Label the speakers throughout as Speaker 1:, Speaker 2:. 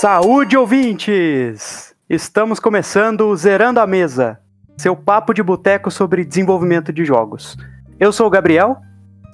Speaker 1: Saúde, ouvintes! Estamos começando o Zerando a Mesa, seu papo de boteco sobre desenvolvimento de jogos. Eu sou o Gabriel.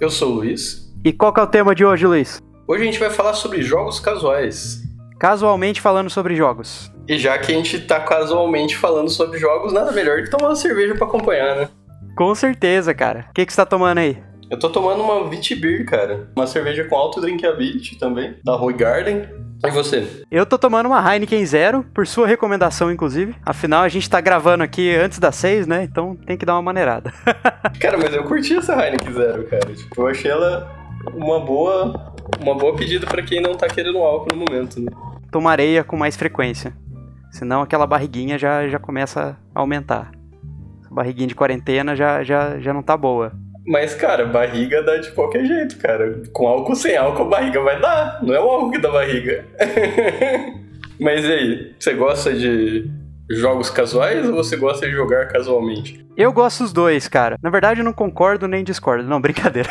Speaker 2: Eu sou o Luiz.
Speaker 1: E qual que é o tema de hoje, Luiz?
Speaker 2: Hoje a gente vai falar sobre jogos casuais.
Speaker 1: Casualmente falando sobre jogos.
Speaker 2: E já que a gente tá casualmente falando sobre jogos, nada melhor que tomar uma cerveja para acompanhar, né?
Speaker 1: Com certeza, cara. O que, que você tá tomando aí?
Speaker 2: Eu tô tomando uma Vitibir, cara. Uma cerveja com alto drinkability também, da Roy Garden. E você?
Speaker 1: Eu tô tomando uma Heineken Zero, por sua recomendação, inclusive. Afinal, a gente tá gravando aqui antes das seis, né? Então tem que dar uma maneirada.
Speaker 2: cara, mas eu curti essa Heineken Zero, cara. Tipo, eu achei ela uma boa, uma boa pedida para quem não tá querendo álcool no momento, né?
Speaker 1: Tomareia com mais frequência. Senão aquela barriguinha já, já começa a aumentar. A barriguinha de quarentena já, já, já não tá boa.
Speaker 2: Mas, cara, barriga dá de qualquer jeito, cara. Com álcool ou sem álcool, a barriga vai dar. Não é o álcool que dá barriga. Mas e aí, você gosta de jogos casuais ou você gosta de jogar casualmente?
Speaker 1: Eu gosto dos dois, cara. Na verdade, eu não concordo nem discordo. Não, brincadeira.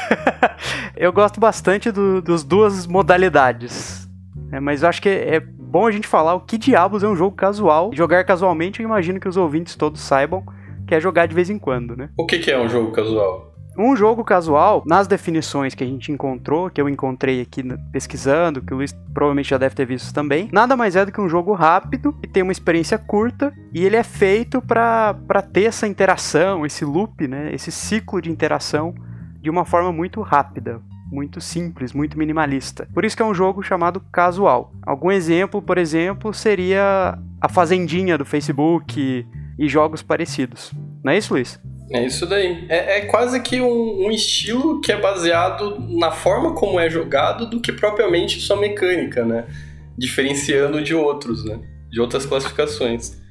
Speaker 1: eu gosto bastante do, dos duas modalidades. É, mas eu acho que é bom a gente falar o que diabos é um jogo casual. Jogar casualmente, eu imagino que os ouvintes todos saibam que é jogar de vez em quando, né?
Speaker 2: O que, que é um jogo casual?
Speaker 1: Um jogo casual, nas definições que a gente encontrou, que eu encontrei aqui pesquisando, que o Luiz provavelmente já deve ter visto também, nada mais é do que um jogo rápido, que tem uma experiência curta, e ele é feito para ter essa interação, esse loop, né, esse ciclo de interação de uma forma muito rápida, muito simples, muito minimalista. Por isso que é um jogo chamado casual. Algum exemplo, por exemplo, seria a Fazendinha do Facebook e jogos parecidos. Não é isso, Luiz?
Speaker 2: É isso daí. É, é quase que um, um, estilo que é baseado na forma como é jogado do que propriamente sua mecânica, né? Diferenciando de outros, né? De outras classificações.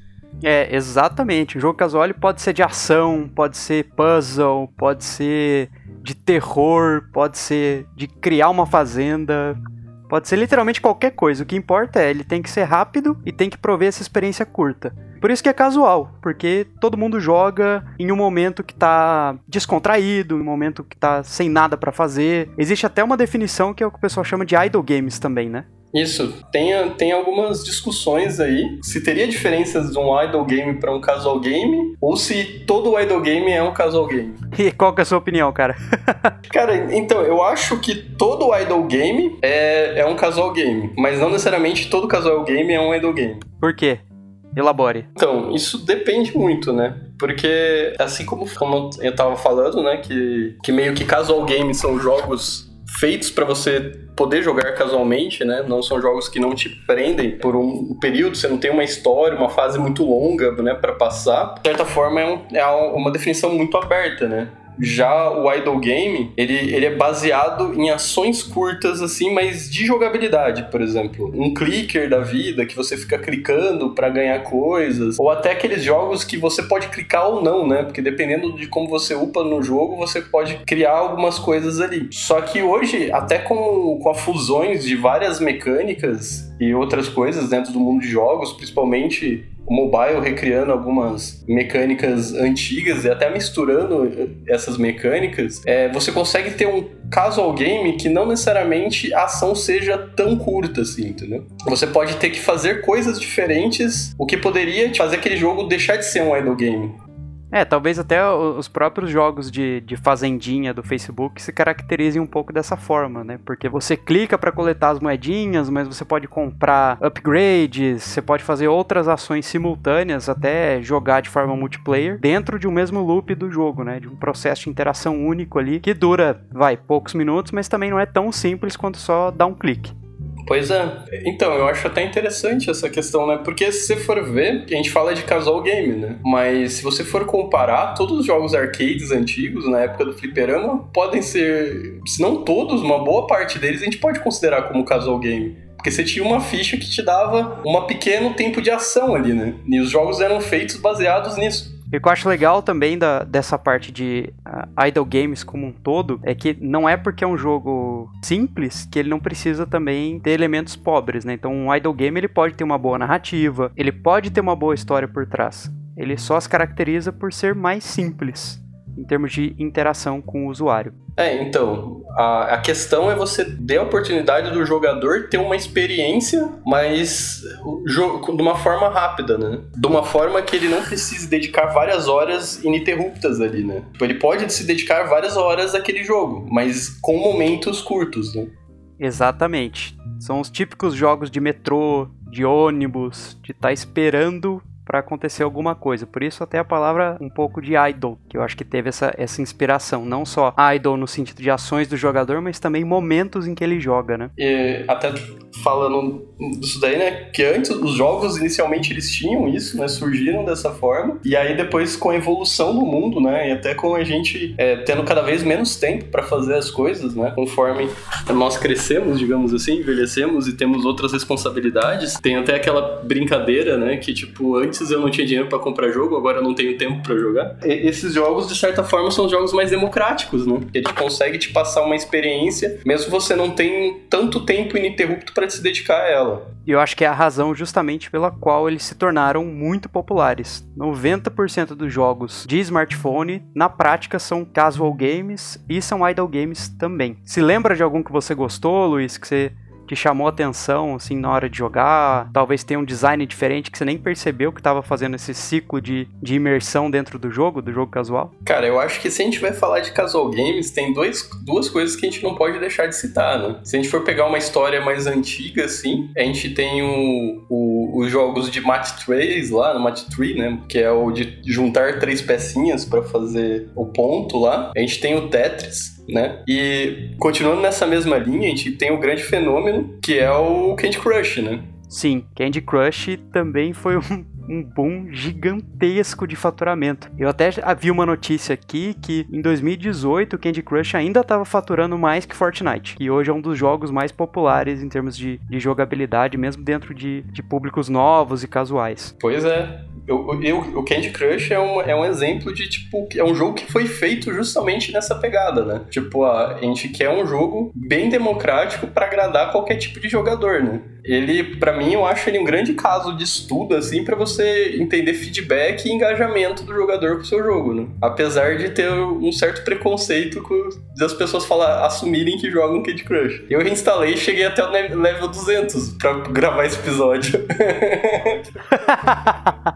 Speaker 1: É, exatamente. O jogo casual pode ser de ação, pode ser puzzle, pode ser de terror, pode ser de criar uma fazenda, Pode ser literalmente qualquer coisa. O que importa é ele tem que ser rápido e tem que prover essa experiência curta. Por isso que é casual, porque todo mundo joga em um momento que tá descontraído, em um momento que tá sem nada para fazer. Existe até uma definição que é o que o pessoal chama de idle games também, né?
Speaker 2: Isso, tem, tem algumas discussões aí. Se teria diferenças de um idle game para um casual game, ou se todo idle game é um casual game.
Speaker 1: E qual que é a sua opinião, cara?
Speaker 2: cara, então, eu acho que todo idle game é, é um casual game, mas não necessariamente todo casual game é um idle game.
Speaker 1: Por quê? Elabore.
Speaker 2: Então, isso depende muito, né? Porque, assim como, como eu tava falando, né? Que, que meio que casual games são jogos feitos para você poder jogar casualmente, né? Não são jogos que não te prendem por um período, você não tem uma história, uma fase muito longa, né, para passar. De certa forma é, um, é uma definição muito aberta, né? Já o idle game, ele, ele é baseado em ações curtas, assim, mas de jogabilidade, por exemplo. Um clicker da vida, que você fica clicando para ganhar coisas. Ou até aqueles jogos que você pode clicar ou não, né? Porque dependendo de como você upa no jogo, você pode criar algumas coisas ali. Só que hoje, até com, com a fusões de várias mecânicas e outras coisas dentro do mundo de jogos, principalmente mobile recriando algumas mecânicas antigas e até misturando essas mecânicas, é, você consegue ter um casual game que não necessariamente a ação seja tão curta assim, entendeu? Você pode ter que fazer coisas diferentes, o que poderia fazer aquele jogo deixar de ser um idle game.
Speaker 1: É, talvez até os próprios jogos de, de fazendinha do Facebook se caracterizem um pouco dessa forma, né? Porque você clica para coletar as moedinhas, mas você pode comprar upgrades, você pode fazer outras ações simultâneas, até jogar de forma multiplayer, dentro de um mesmo loop do jogo, né? De um processo de interação único ali, que dura, vai, poucos minutos, mas também não é tão simples quanto só dar um clique.
Speaker 2: Pois é. Então, eu acho até interessante essa questão, né? Porque se você for ver, a gente fala de casual game, né? Mas se você for comparar, todos os jogos arcades antigos, na época do fliperama, podem ser, se não todos, uma boa parte deles a gente pode considerar como casual game. Porque você tinha uma ficha que te dava um pequeno tempo de ação ali, né? E os jogos eram feitos baseados nisso.
Speaker 1: O que eu acho legal também da, dessa parte de uh, idle games como um todo é que não é porque é um jogo simples que ele não precisa também ter elementos pobres, né? Então um idle game ele pode ter uma boa narrativa, ele pode ter uma boa história por trás. Ele só se caracteriza por ser mais simples. Em termos de interação com o usuário.
Speaker 2: É, então, a, a questão é você ter a oportunidade do jogador ter uma experiência, mas de uma forma rápida, né? De uma forma que ele não precise dedicar várias horas ininterruptas ali, né? Tipo, ele pode se dedicar várias horas àquele jogo, mas com momentos curtos, né?
Speaker 1: Exatamente. São os típicos jogos de metrô, de ônibus, de estar tá esperando para acontecer alguma coisa. Por isso até a palavra um pouco de idol, que eu acho que teve essa, essa inspiração, não só idol no sentido de ações do jogador, mas também momentos em que ele joga, né?
Speaker 2: E até falando disso daí, né, que antes os jogos inicialmente eles tinham isso, né, surgiram dessa forma, e aí depois com a evolução do mundo, né, e até com a gente é, tendo cada vez menos tempo para fazer as coisas, né, conforme nós crescemos, digamos assim, envelhecemos e temos outras responsabilidades, tem até aquela brincadeira, né, que tipo antes antes eu não tinha dinheiro para comprar jogo, agora eu não tenho tempo para jogar. E esses jogos, de certa forma, são jogos mais democráticos, né? Ele consegue te passar uma experiência, mesmo você não tem tanto tempo ininterrupto para se dedicar a ela.
Speaker 1: E eu acho que é a razão justamente pela qual eles se tornaram muito populares. 90% dos jogos de smartphone, na prática, são casual games e são idle games também. Se lembra de algum que você gostou, Luiz, que você que chamou atenção, assim, na hora de jogar? Talvez tenha um design diferente que você nem percebeu que estava fazendo esse ciclo de, de imersão dentro do jogo, do jogo casual?
Speaker 2: Cara, eu acho que se a gente vai falar de casual games, tem dois, duas coisas que a gente não pode deixar de citar, né? Se a gente for pegar uma história mais antiga, assim, a gente tem o, o, os jogos de Match 3 lá, no Match 3, né? Que é o de juntar três pecinhas para fazer o ponto lá. A gente tem o Tetris, né? E continuando nessa mesma linha, a gente tem o grande fenômeno que é o Candy Crush, né?
Speaker 1: Sim, Candy Crush também foi um, um boom gigantesco de faturamento. Eu até vi uma notícia aqui que em 2018 o Candy Crush ainda estava faturando mais que Fortnite, que hoje é um dos jogos mais populares em termos de, de jogabilidade, mesmo dentro de, de públicos novos e casuais.
Speaker 2: Pois é, eu, eu, o Candy Crush é um, é um exemplo de, tipo, é um jogo que foi feito justamente nessa pegada, né? Tipo, a, gente quer um jogo bem democrático para agradar qualquer tipo de jogador, né? Ele, para mim, eu acho ele um grande caso de estudo, assim, para você entender feedback e engajamento do jogador com o seu jogo, né? Apesar de ter um certo preconceito com, das pessoas falar, assumirem que jogam Candy Crush. Eu reinstalei e cheguei até o level 200 para gravar esse episódio.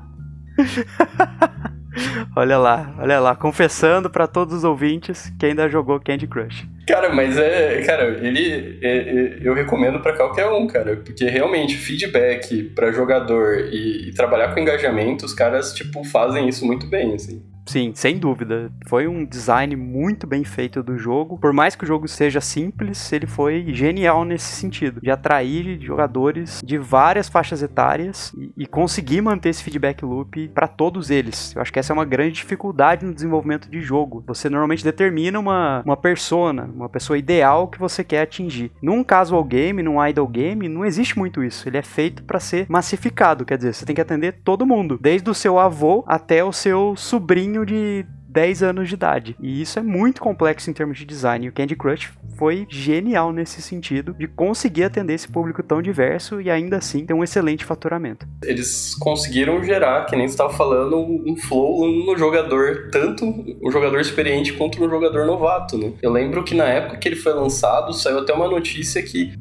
Speaker 1: olha lá, olha lá, confessando para todos os ouvintes que ainda jogou Candy Crush.
Speaker 2: Cara, mas é, cara, ele é, é, eu recomendo para qualquer um, cara, porque realmente feedback para jogador e, e, trabalhar com engajamento, os caras tipo fazem isso muito bem, assim.
Speaker 1: Sim, sem dúvida. Foi um design muito bem feito do jogo. Por mais que o jogo seja simples, ele foi genial nesse sentido, de atrair jogadores de várias faixas etárias e, e conseguir manter esse feedback loop para todos eles. Eu acho que essa é uma grande dificuldade no desenvolvimento de jogo. Você normalmente determina uma, uma persona, uma pessoa ideal que você quer atingir. Num casual game, num idle game, não existe muito isso. Ele é feito para ser massificado, quer dizer, você tem que atender todo mundo, desde o seu avô até o seu sobrinho de 10 anos de idade. E isso é muito complexo em termos de design. O Candy Crush foi genial nesse sentido de conseguir atender esse público tão diverso e ainda assim ter um excelente faturamento.
Speaker 2: Eles conseguiram gerar, que nem você estava falando, um flow no jogador, tanto um jogador experiente quanto um jogador novato, né? Eu lembro que na época que ele foi lançado, saiu até uma notícia que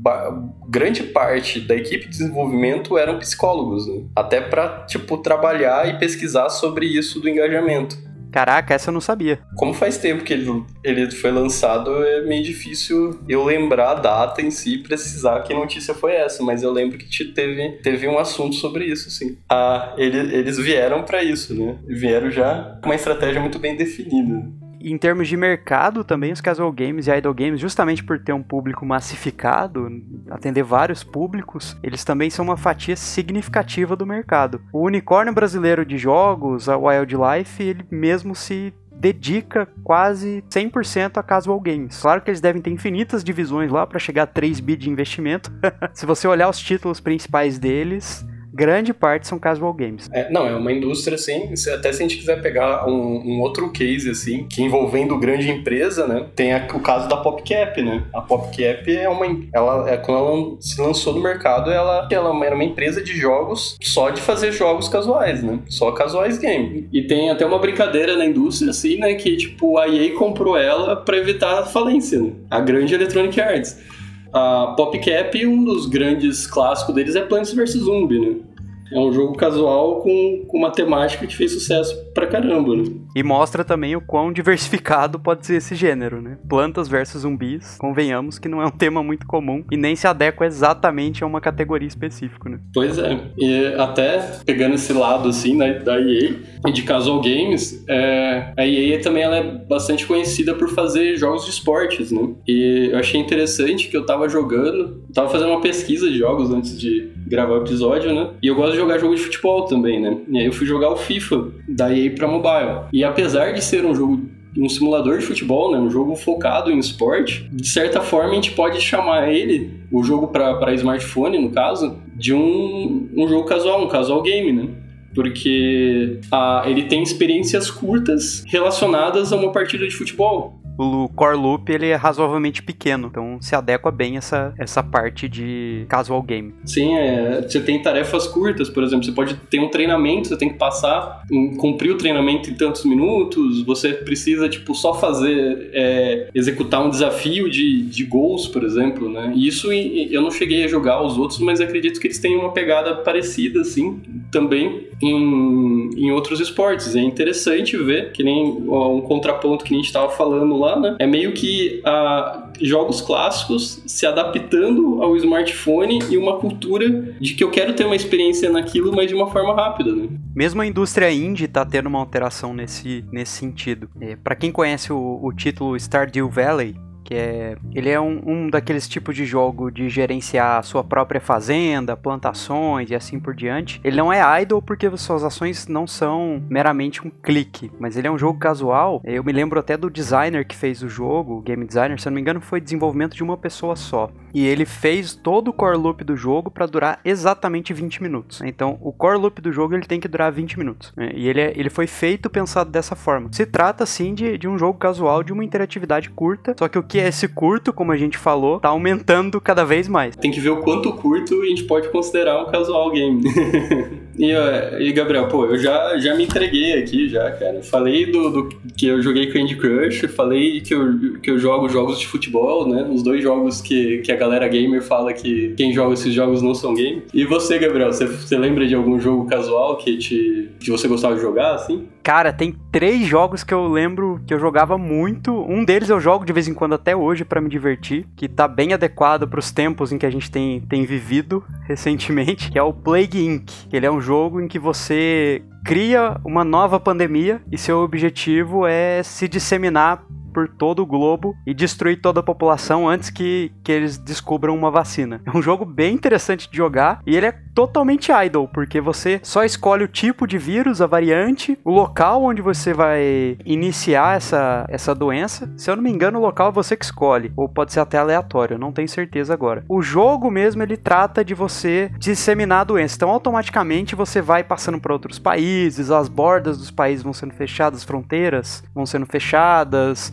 Speaker 2: grande parte da equipe de desenvolvimento eram psicólogos, né? Até para tipo trabalhar e pesquisar sobre isso do engajamento.
Speaker 1: Caraca, essa eu não sabia.
Speaker 2: Como faz tempo que ele, ele foi lançado, é meio difícil eu lembrar a data em si, precisar que notícia foi essa, mas eu lembro que teve, teve um assunto sobre isso, sim. Ah, ele, eles vieram para isso, né? Vieram já com uma estratégia muito bem definida
Speaker 1: em termos de mercado também, os casual games e idle games, justamente por ter um público massificado, atender vários públicos, eles também são uma fatia significativa do mercado. O unicórnio brasileiro de jogos, a Wildlife, ele mesmo se dedica quase 100% a casual games. Claro que eles devem ter infinitas divisões lá para chegar a 3 bi de investimento. Se você olhar os títulos principais deles, grande parte são casual games.
Speaker 2: É, não, é uma indústria, assim, até se a gente quiser pegar um, um outro case, assim, que envolvendo grande empresa, né, tem a, o caso da PopCap, né? A PopCap é uma, ela, é, quando ela se lançou no mercado, ela, ela era uma empresa de jogos só de fazer jogos casuais, né? Só casuais game. E tem até uma brincadeira na indústria, assim, né, que, tipo, a EA comprou ela para evitar a falência, né? A grande Electronic Arts. A PopCap, um dos grandes clássicos deles é Plants vs Zombi, né? É um jogo casual com, com uma temática que fez sucesso pra caramba, né?
Speaker 1: E mostra também o quão diversificado pode ser esse gênero, né? Plantas versus zumbis, convenhamos que não é um tema muito comum e nem se adequa exatamente a uma categoria específica, né?
Speaker 2: Pois é. E até pegando esse lado, assim, né, da EA e de casual games, é, a EA também ela é bastante conhecida por fazer jogos de esportes, né? E eu achei interessante que eu tava jogando, tava fazendo uma pesquisa de jogos antes de gravar o episódio, né? E eu gosto de jogar jogo de futebol também, né? E aí eu fui jogar o FIFA da EA pra mobile. E apesar de ser um jogo um simulador de futebol, né, um jogo focado em esporte, de certa forma a gente pode chamar ele, o jogo para smartphone no caso, de um, um jogo casual, um casual game, né? Porque ah, ele tem experiências curtas relacionadas a uma partida de futebol
Speaker 1: o core loop ele é razoavelmente pequeno, então se adequa bem essa, essa parte de casual game.
Speaker 2: Sim, é, você tem tarefas curtas, por exemplo, você pode ter um treinamento, você tem que passar, cumprir o treinamento em tantos minutos, você precisa, tipo, só fazer, é, executar um desafio de, de gols, por exemplo, né? E isso eu não cheguei a jogar os outros, mas acredito que eles têm uma pegada parecida, assim, também em, em outros esportes. É interessante ver que nem um contraponto que a gente estava falando lá né? É meio que uh, jogos clássicos se adaptando ao smartphone e uma cultura de que eu quero ter uma experiência naquilo, mas de uma forma rápida, né?
Speaker 1: Mesmo a indústria indie tá tendo uma alteração nesse, nesse sentido. É, para quem conhece o, o título Stardew Valley, que é ele é um, um daqueles tipos de jogo de gerenciar a sua própria fazenda, plantações e assim por diante. Ele não é idle porque suas ações não são meramente um clique, mas ele é um jogo casual. Eu me lembro até do designer que fez o jogo, o game designer, se eu não me engano, foi desenvolvimento de uma pessoa só. E ele fez todo o core loop do jogo para durar exatamente 20 minutos. Então, o core loop do jogo ele tem que durar 20 minutos. Né? E ele, é, ele foi feito pensado dessa forma. Se trata, sim, de, de um jogo casual, de uma interatividade curta, só que o que que esse curto, como a gente falou, tá aumentando cada vez mais.
Speaker 2: Tem que ver o quanto curto a gente pode considerar um casual game. e, e, Gabriel, pô, eu já, já me entreguei aqui, já, cara. Falei do, do que eu joguei Candy Crush, falei que eu, que eu jogo jogos de futebol, né? Os dois jogos que, que a galera gamer fala que quem joga esses jogos não são game. E você, Gabriel, você, você lembra de algum jogo casual que, te, que você gostava de jogar, assim?
Speaker 1: Cara, tem três jogos que eu lembro que eu jogava muito. Um deles eu jogo de vez em quando até hoje para me divertir, que tá bem adequado para os tempos em que a gente tem, tem vivido recentemente, que é o Plague Inc. Ele é um jogo em que você cria uma nova pandemia e seu objetivo é se disseminar por todo o globo e destruir toda a população antes que, que eles descubram uma vacina. É um jogo bem interessante de jogar e ele é totalmente idle, porque você só escolhe o tipo de vírus, a variante, o local onde você vai iniciar essa, essa doença. Se eu não me engano, o local é você que escolhe, ou pode ser até aleatório, não tenho certeza agora. O jogo mesmo ele trata de você disseminar a doença, então automaticamente você vai passando por outros países, as bordas dos países vão sendo fechadas, as fronteiras vão sendo fechadas,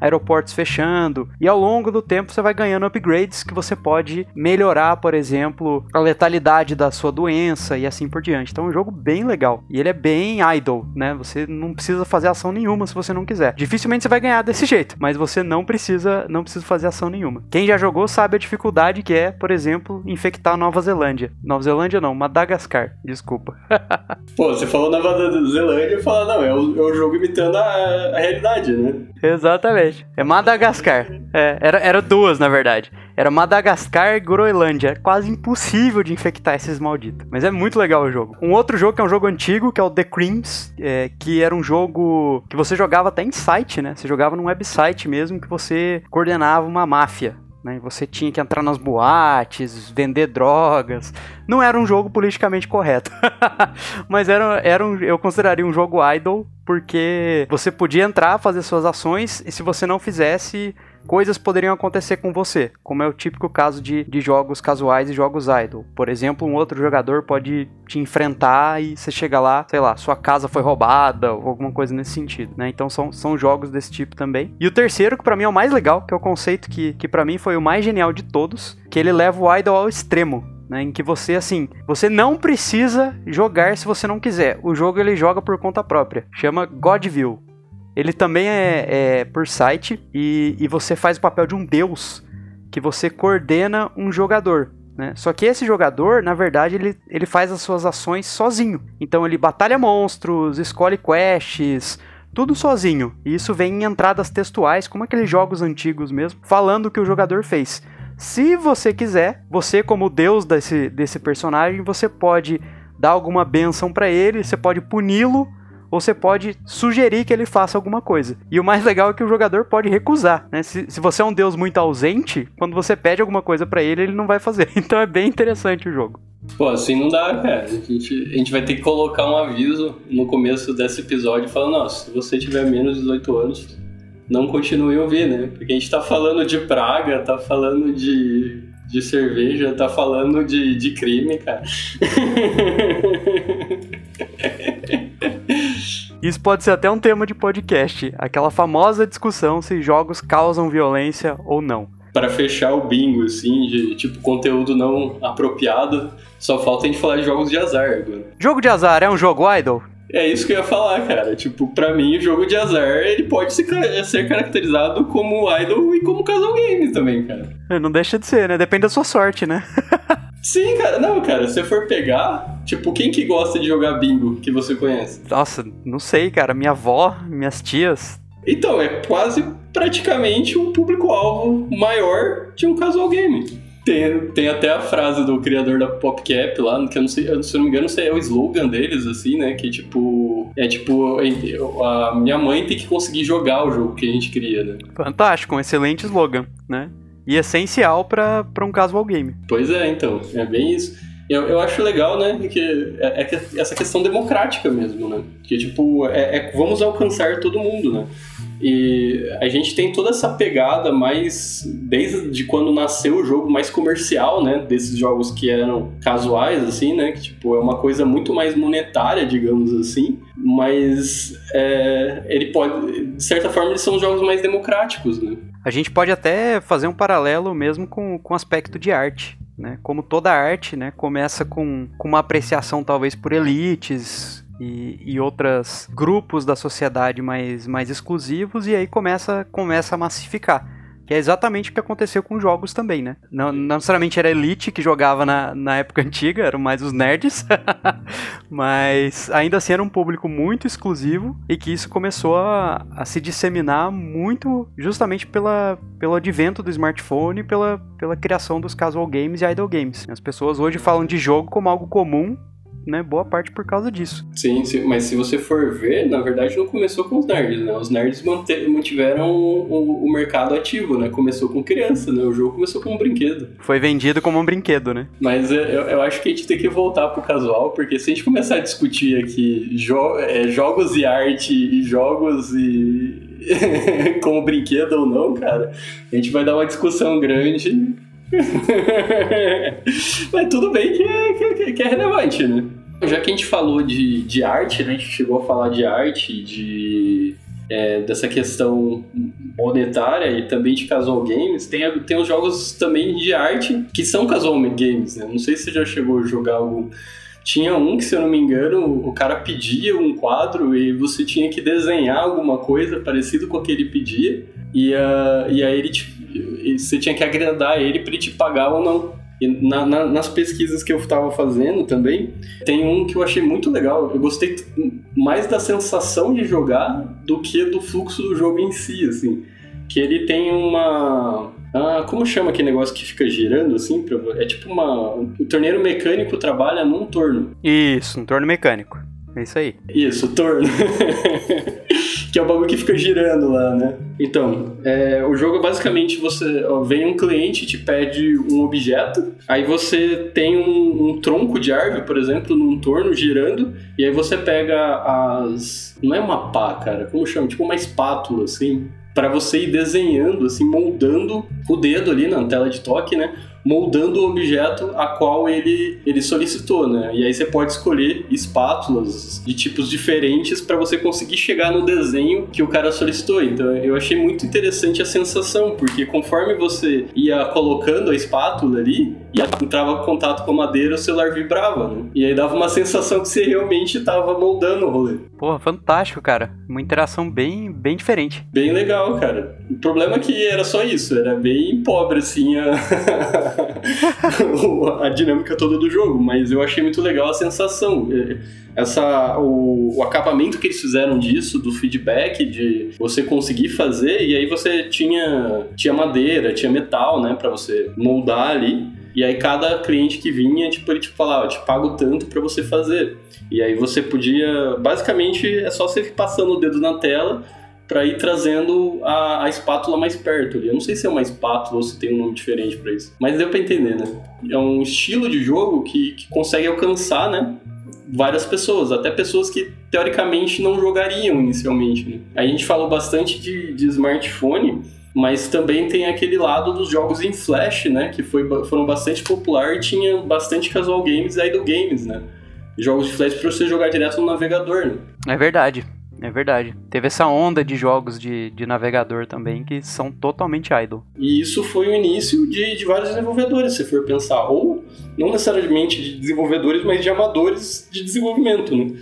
Speaker 1: aeroportos fechando, e ao longo do tempo você vai ganhando upgrades que você pode melhorar, por exemplo, a letalidade da sua doença e assim por diante. Então é um jogo bem legal. E ele é bem idle, né? Você não precisa fazer ação nenhuma se você não quiser. Dificilmente você vai ganhar desse jeito, mas você não precisa, não precisa fazer ação nenhuma. Quem já jogou sabe a dificuldade que é, por exemplo, infectar Nova Zelândia. Nova Zelândia não, Madagascar, desculpa.
Speaker 2: Pô, você falou Nova Zelândia, eu falo, não, é o, é o jogo imitando a, a realidade, né?
Speaker 1: Exatamente. É Madagascar. É, era, era duas, na verdade. Era Madagascar e Groenlândia. É quase impossível de infectar esses malditos. Mas é muito legal o jogo. Um outro jogo que é um jogo antigo, que é o The Creams, é, que era um jogo que você jogava até em site, né? Você jogava num website mesmo que você coordenava uma máfia. Né? Você tinha que entrar nas boates, vender drogas. Não era um jogo politicamente correto. Mas era, era um, eu consideraria um jogo idle, porque você podia entrar, fazer suas ações, e se você não fizesse, coisas poderiam acontecer com você, como é o típico caso de, de jogos casuais e jogos idle. Por exemplo, um outro jogador pode te enfrentar e você chega lá, sei lá, sua casa foi roubada ou alguma coisa nesse sentido, né? Então são, são jogos desse tipo também. E o terceiro, que para mim é o mais legal, que é o conceito que, que para mim foi o mais genial de todos, que ele leva o idle ao extremo. Né, em que você assim, você não precisa jogar se você não quiser. O jogo ele joga por conta própria. Chama Godville. Ele também é, é por site e, e você faz o papel de um deus que você coordena um jogador. Né? Só que esse jogador, na verdade, ele, ele faz as suas ações sozinho. Então ele batalha monstros, escolhe quests, tudo sozinho. E isso vem em entradas textuais, como aqueles jogos antigos mesmo, falando o que o jogador fez. Se você quiser, você como deus desse, desse personagem, você pode dar alguma benção para ele, você pode puni-lo ou você pode sugerir que ele faça alguma coisa. E o mais legal é que o jogador pode recusar, né? Se, se você é um deus muito ausente, quando você pede alguma coisa para ele, ele não vai fazer. Então é bem interessante o jogo.
Speaker 2: Pô, assim não dá, cara. A gente, a gente vai ter que colocar um aviso no começo desse episódio falando, nossa, se você tiver menos de 18 anos, não continue ouvir, né? Porque a gente tá falando de praga, tá falando de, de cerveja, tá falando de, de crime, cara.
Speaker 1: Isso pode ser até um tema de podcast, aquela famosa discussão se jogos causam violência ou não.
Speaker 2: Para fechar o bingo, assim, de tipo conteúdo não apropriado, só falta a gente falar de jogos de azar agora.
Speaker 1: Jogo de azar é um jogo idle?
Speaker 2: É isso que eu ia falar, cara. Tipo, pra mim, o jogo de azar, ele pode ser caracterizado como idle e como casual game também, cara.
Speaker 1: É, não deixa de ser, né? Depende da sua sorte, né?
Speaker 2: Sim, cara. Não, cara, se você for pegar, tipo, quem que gosta de jogar bingo que você conhece?
Speaker 1: Nossa, não sei, cara. Minha avó, minhas tias.
Speaker 2: Então, é quase praticamente um público-alvo maior de um casual game. Tem, tem até a frase do criador da PopCap lá, que eu não sei, se eu não me engano, é o slogan deles, assim, né? Que tipo. É tipo, a minha mãe tem que conseguir jogar o jogo que a gente cria, né?
Speaker 1: Fantástico, um excelente slogan, né? E essencial para um casual game.
Speaker 2: Pois é, então, é bem isso. Eu, eu acho legal, né, que é, é essa questão democrática mesmo, né? Que, tipo, é, é, vamos alcançar todo mundo, né? E a gente tem toda essa pegada mais desde quando nasceu o jogo mais comercial, né, desses jogos que eram casuais assim, né, que tipo é uma coisa muito mais monetária, digamos assim, mas é, ele pode, de certa forma, eles são jogos mais democráticos, né?
Speaker 1: A gente pode até fazer um paralelo mesmo com o aspecto de arte. Né? Como toda arte, né, começa com, com uma apreciação talvez por elites, e, e outros grupos da sociedade mais, mais exclusivos, e aí começa, começa a massificar. Que é exatamente o que aconteceu com jogos também, né? Não, não necessariamente era elite que jogava na, na época antiga, eram mais os nerds. mas ainda assim era um público muito exclusivo e que isso começou a, a se disseminar muito justamente pela, pelo advento do smartphone e pela, pela criação dos casual games e idle games. As pessoas hoje falam de jogo como algo comum né, boa parte por causa disso.
Speaker 2: Sim, sim, mas se você for ver, na verdade não começou com os nerds, né? Os nerds mantiveram o, o, mercado ativo, né? Começou com criança, né? O jogo começou como um brinquedo.
Speaker 1: Foi vendido como um brinquedo, né?
Speaker 2: Mas eu, eu acho que a gente tem que voltar pro casual, porque se a gente começar a discutir aqui jo é, jogos e arte e jogos e como brinquedo ou não, cara, a gente vai dar uma discussão grande Mas tudo bem que é, que, que é relevante, né? Já que a gente falou de, de arte, né? A gente chegou a falar de arte, de é, dessa questão monetária e também de casual games, tem, tem os jogos também de arte que são casual games, né? Não sei se você já chegou a jogar algum. Tinha um que, se eu não me engano, o cara pedia um quadro e você tinha que desenhar alguma coisa parecido com o que ele pedia. E, uh, e aí ele te, você tinha que agradar ele para ele te pagar ou não. E na, na, nas pesquisas que eu estava fazendo também, tem um que eu achei muito legal. Eu gostei mais da sensação de jogar do que do fluxo do jogo em si, assim. Que ele tem uma. Ah, como chama aquele negócio que fica girando assim? É tipo uma. O torneiro mecânico trabalha num torno.
Speaker 1: Isso, um torno mecânico. É isso aí.
Speaker 2: Isso, torno. que é o bagulho que fica girando lá, né? Então, é, o jogo basicamente você ó, vem um cliente te pede um objeto, aí você tem um, um, tronco de árvore, por exemplo, num torno girando, e aí você pega as. Não é uma pá, cara, como chama? Tipo uma espátula, assim para você ir desenhando, assim, moldando o dedo ali na tela de toque, né? Moldando o objeto a qual ele, ele solicitou, né? E aí você pode escolher espátulas de tipos diferentes para você conseguir chegar no desenho que o cara solicitou. Então eu achei muito interessante a sensação, porque conforme você ia colocando a espátula ali, e entrava em contato com a madeira, o celular vibrava, né? E aí dava uma sensação que você realmente estava moldando o rolê.
Speaker 1: Porra, fantástico, cara. Uma interação bem, bem diferente.
Speaker 2: Bem legal, cara. O problema é que era só isso, era bem pobre, assim, a, a dinâmica toda do jogo, mas eu achei muito legal a sensação. Essa, o, o acabamento que eles fizeram disso, do feedback, de você conseguir fazer, e aí você tinha, tinha madeira, tinha metal, né, para você moldar ali. E aí cada cliente que vinha, tipo, ele te falava, eu te pago tanto para você fazer. E aí você podia, basicamente, é só você passando o dedo na tela para ir trazendo a, a, espátula mais perto ali. Eu não sei se é uma espátula ou se tem um nome diferente para isso, mas deu para entender, né? É um estilo de jogo que, que consegue alcançar, né? várias pessoas, até pessoas que teoricamente não jogariam inicialmente. Né? A gente falou bastante de, de smartphone, mas também tem aquele lado dos jogos em flash, né? Que foi, foram bastante popular e tinha bastante casual games e idle games, né? Jogos de flash para você jogar direto no navegador, né?
Speaker 1: É verdade. É verdade. Teve essa onda de jogos de, de navegador também que são totalmente idle.
Speaker 2: E isso foi o início de, de vários desenvolvedores, se for pensar. Ou não necessariamente de desenvolvedores, mas de amadores de desenvolvimento, né?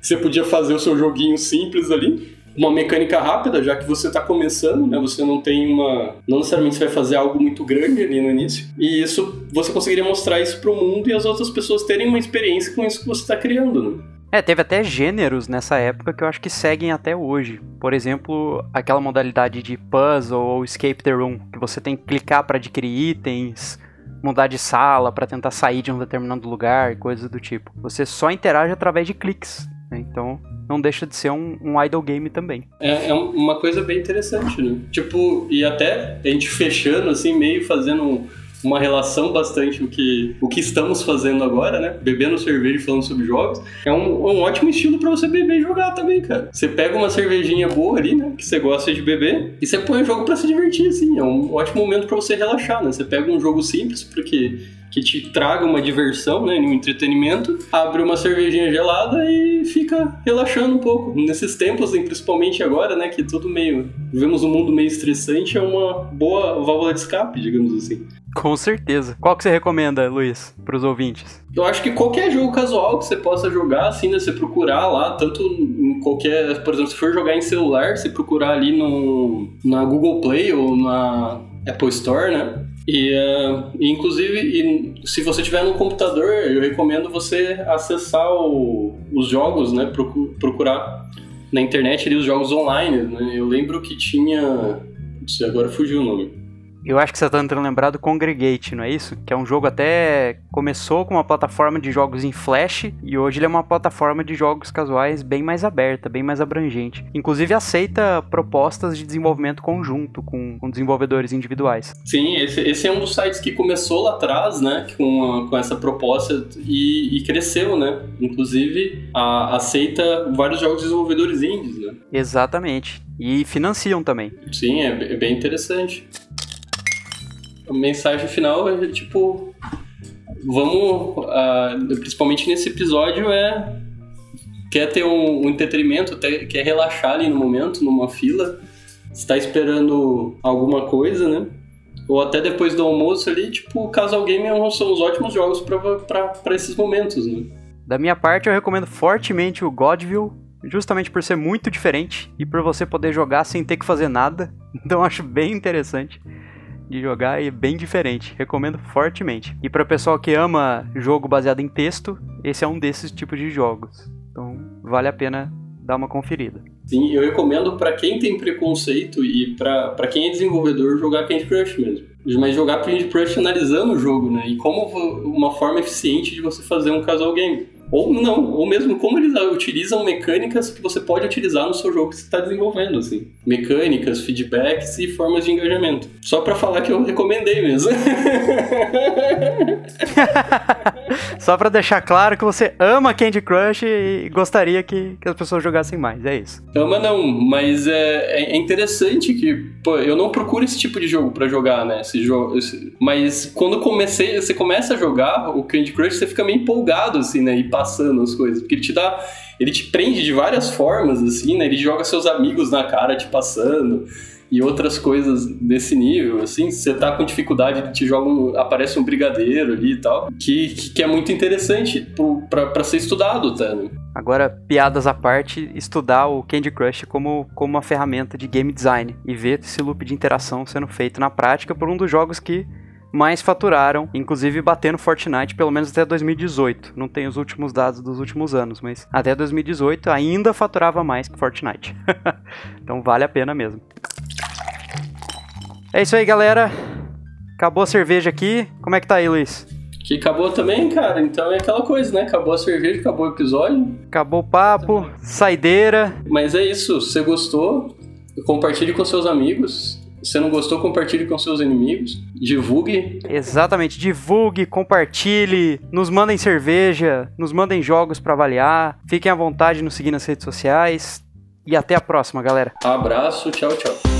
Speaker 2: Você podia fazer o seu joguinho simples ali, uma mecânica rápida, já que você está começando, né? Você não tem uma. Não necessariamente você vai fazer algo muito grande ali no início. E isso você conseguiria mostrar isso para o mundo e as outras pessoas terem uma experiência com isso que você está criando, né?
Speaker 1: É, teve até gêneros nessa época que eu acho que seguem até hoje. Por exemplo, aquela modalidade de puzzle ou escape the room, que você tem que clicar para adquirir itens, mudar de sala para tentar sair de um determinado lugar, coisas do tipo. Você só interage através de cliques. Né? Então, não deixa de ser um, um idle game também.
Speaker 2: É, é, uma coisa bem interessante, né? Tipo, e até a gente fechando, assim, meio fazendo uma relação bastante o que, o que estamos fazendo agora, né? Bebendo cerveja e falando sobre jogos. É um, um ótimo estilo para você beber e jogar também, cara. Você pega uma cervejinha boa ali, né? Que você gosta de beber, e você põe o jogo para se divertir, assim. É um ótimo momento para você relaxar, né? Você pega um jogo simples, porque que te traga uma diversão, né, um entretenimento, abre uma cervejinha gelada e fica relaxando um pouco. Nesses tempos, principalmente agora, né, que tudo meio vivemos um mundo meio estressante, é uma boa válvula de escape, digamos assim.
Speaker 1: Com certeza. Qual que você recomenda, Luiz, para os ouvintes?
Speaker 2: Eu acho que qualquer jogo casual que você possa jogar, assim, né, você procurar lá, tanto em qualquer, por exemplo, se for jogar em celular, você procurar ali no na Google Play ou na Apple Store, né? E, uh, inclusive, e, se você tiver no computador, eu recomendo você acessar o, os jogos, né? Procurar na internet ali, os jogos online. Né? Eu lembro que tinha. Não sei, agora fugiu o nome.
Speaker 1: Eu acho que você está tentando lembrar do Congregate, não é isso? Que é um jogo até começou com uma plataforma de jogos em Flash e hoje ele é uma plataforma de jogos casuais bem mais aberta, bem mais abrangente. Inclusive aceita propostas de desenvolvimento conjunto com, com desenvolvedores individuais.
Speaker 2: Sim, esse, esse, é um dos sites que começou lá atrás, né, com, a, com essa proposta e, e, cresceu, né? Inclusive a, aceita vários jogos de desenvolvedores indies, né?
Speaker 1: Exatamente. E financiam também.
Speaker 2: Sim, é, é bem interessante a mensagem final é tipo, vamos, uh, principalmente nesse episódio, é quer ter um, um entretenimento, ter, quer relaxar ali no momento, numa fila, está esperando alguma coisa, né? Ou até depois do almoço ali, tipo, Casal Game são os ótimos jogos para esses momentos, né?
Speaker 1: Da minha parte, eu recomendo fortemente o Godville, justamente por ser muito diferente e por você poder jogar sem ter que fazer nada. Então acho bem interessante de jogar e é bem diferente. Recomendo fortemente. E para o pessoal que ama jogo baseado em texto, esse é um desses tipos de jogos. Então vale a pena dar uma conferida.
Speaker 2: Sim, eu recomendo para quem tem preconceito e para quem é desenvolvedor jogar Candy Crush mesmo. Mas jogar Candy Crush analisando o jogo, né? E como uma forma eficiente de você fazer um casual game. Ou não, ou mesmo como eles utilizam mecânicas que você pode utilizar no seu jogo que você está desenvolvendo, assim. Mecânicas, feedbacks e formas de engajamento. Só para falar que eu recomendei mesmo.
Speaker 1: Só para deixar claro que você ama Candy Crush e gostaria que, que as pessoas jogassem mais, é isso.
Speaker 2: Ama não, mas é, é interessante que, pô, eu não procuro esse tipo de jogo para jogar, né? Esse jogo, esse... Mas quando comecei, você começa a jogar o Candy Crush, você fica meio empolgado, assim, né? E passando as coisas, porque ele te dá... Ele te prende de várias formas, assim, né? Ele joga seus amigos na cara te passando e outras coisas desse nível, assim, você tá com dificuldade, te joga um, aparece um brigadeiro ali e tal, que, que é muito interessante para ser estudado, tá? Né?
Speaker 1: Agora, piadas à parte, estudar o Candy Crush como, como uma ferramenta de game design e ver esse loop de interação sendo feito na prática por um dos jogos que mais faturaram, inclusive batendo Fortnite pelo menos até 2018. Não tem os últimos dados dos últimos anos, mas até 2018 ainda faturava mais que Fortnite. então vale a pena mesmo. É isso aí, galera. Acabou a cerveja aqui. Como é que tá aí, Luiz?
Speaker 2: Que acabou também, cara. Então é aquela coisa, né? Acabou a cerveja, acabou o episódio.
Speaker 1: Acabou o papo, saideira.
Speaker 2: Mas é isso. Se você gostou, compartilhe com seus amigos. Se não gostou, compartilhe com seus inimigos. Divulgue.
Speaker 1: Exatamente, divulgue, compartilhe, nos mandem cerveja, nos mandem jogos para avaliar. Fiquem à vontade de nos seguir nas redes sociais. E até a próxima, galera.
Speaker 2: Abraço, tchau, tchau.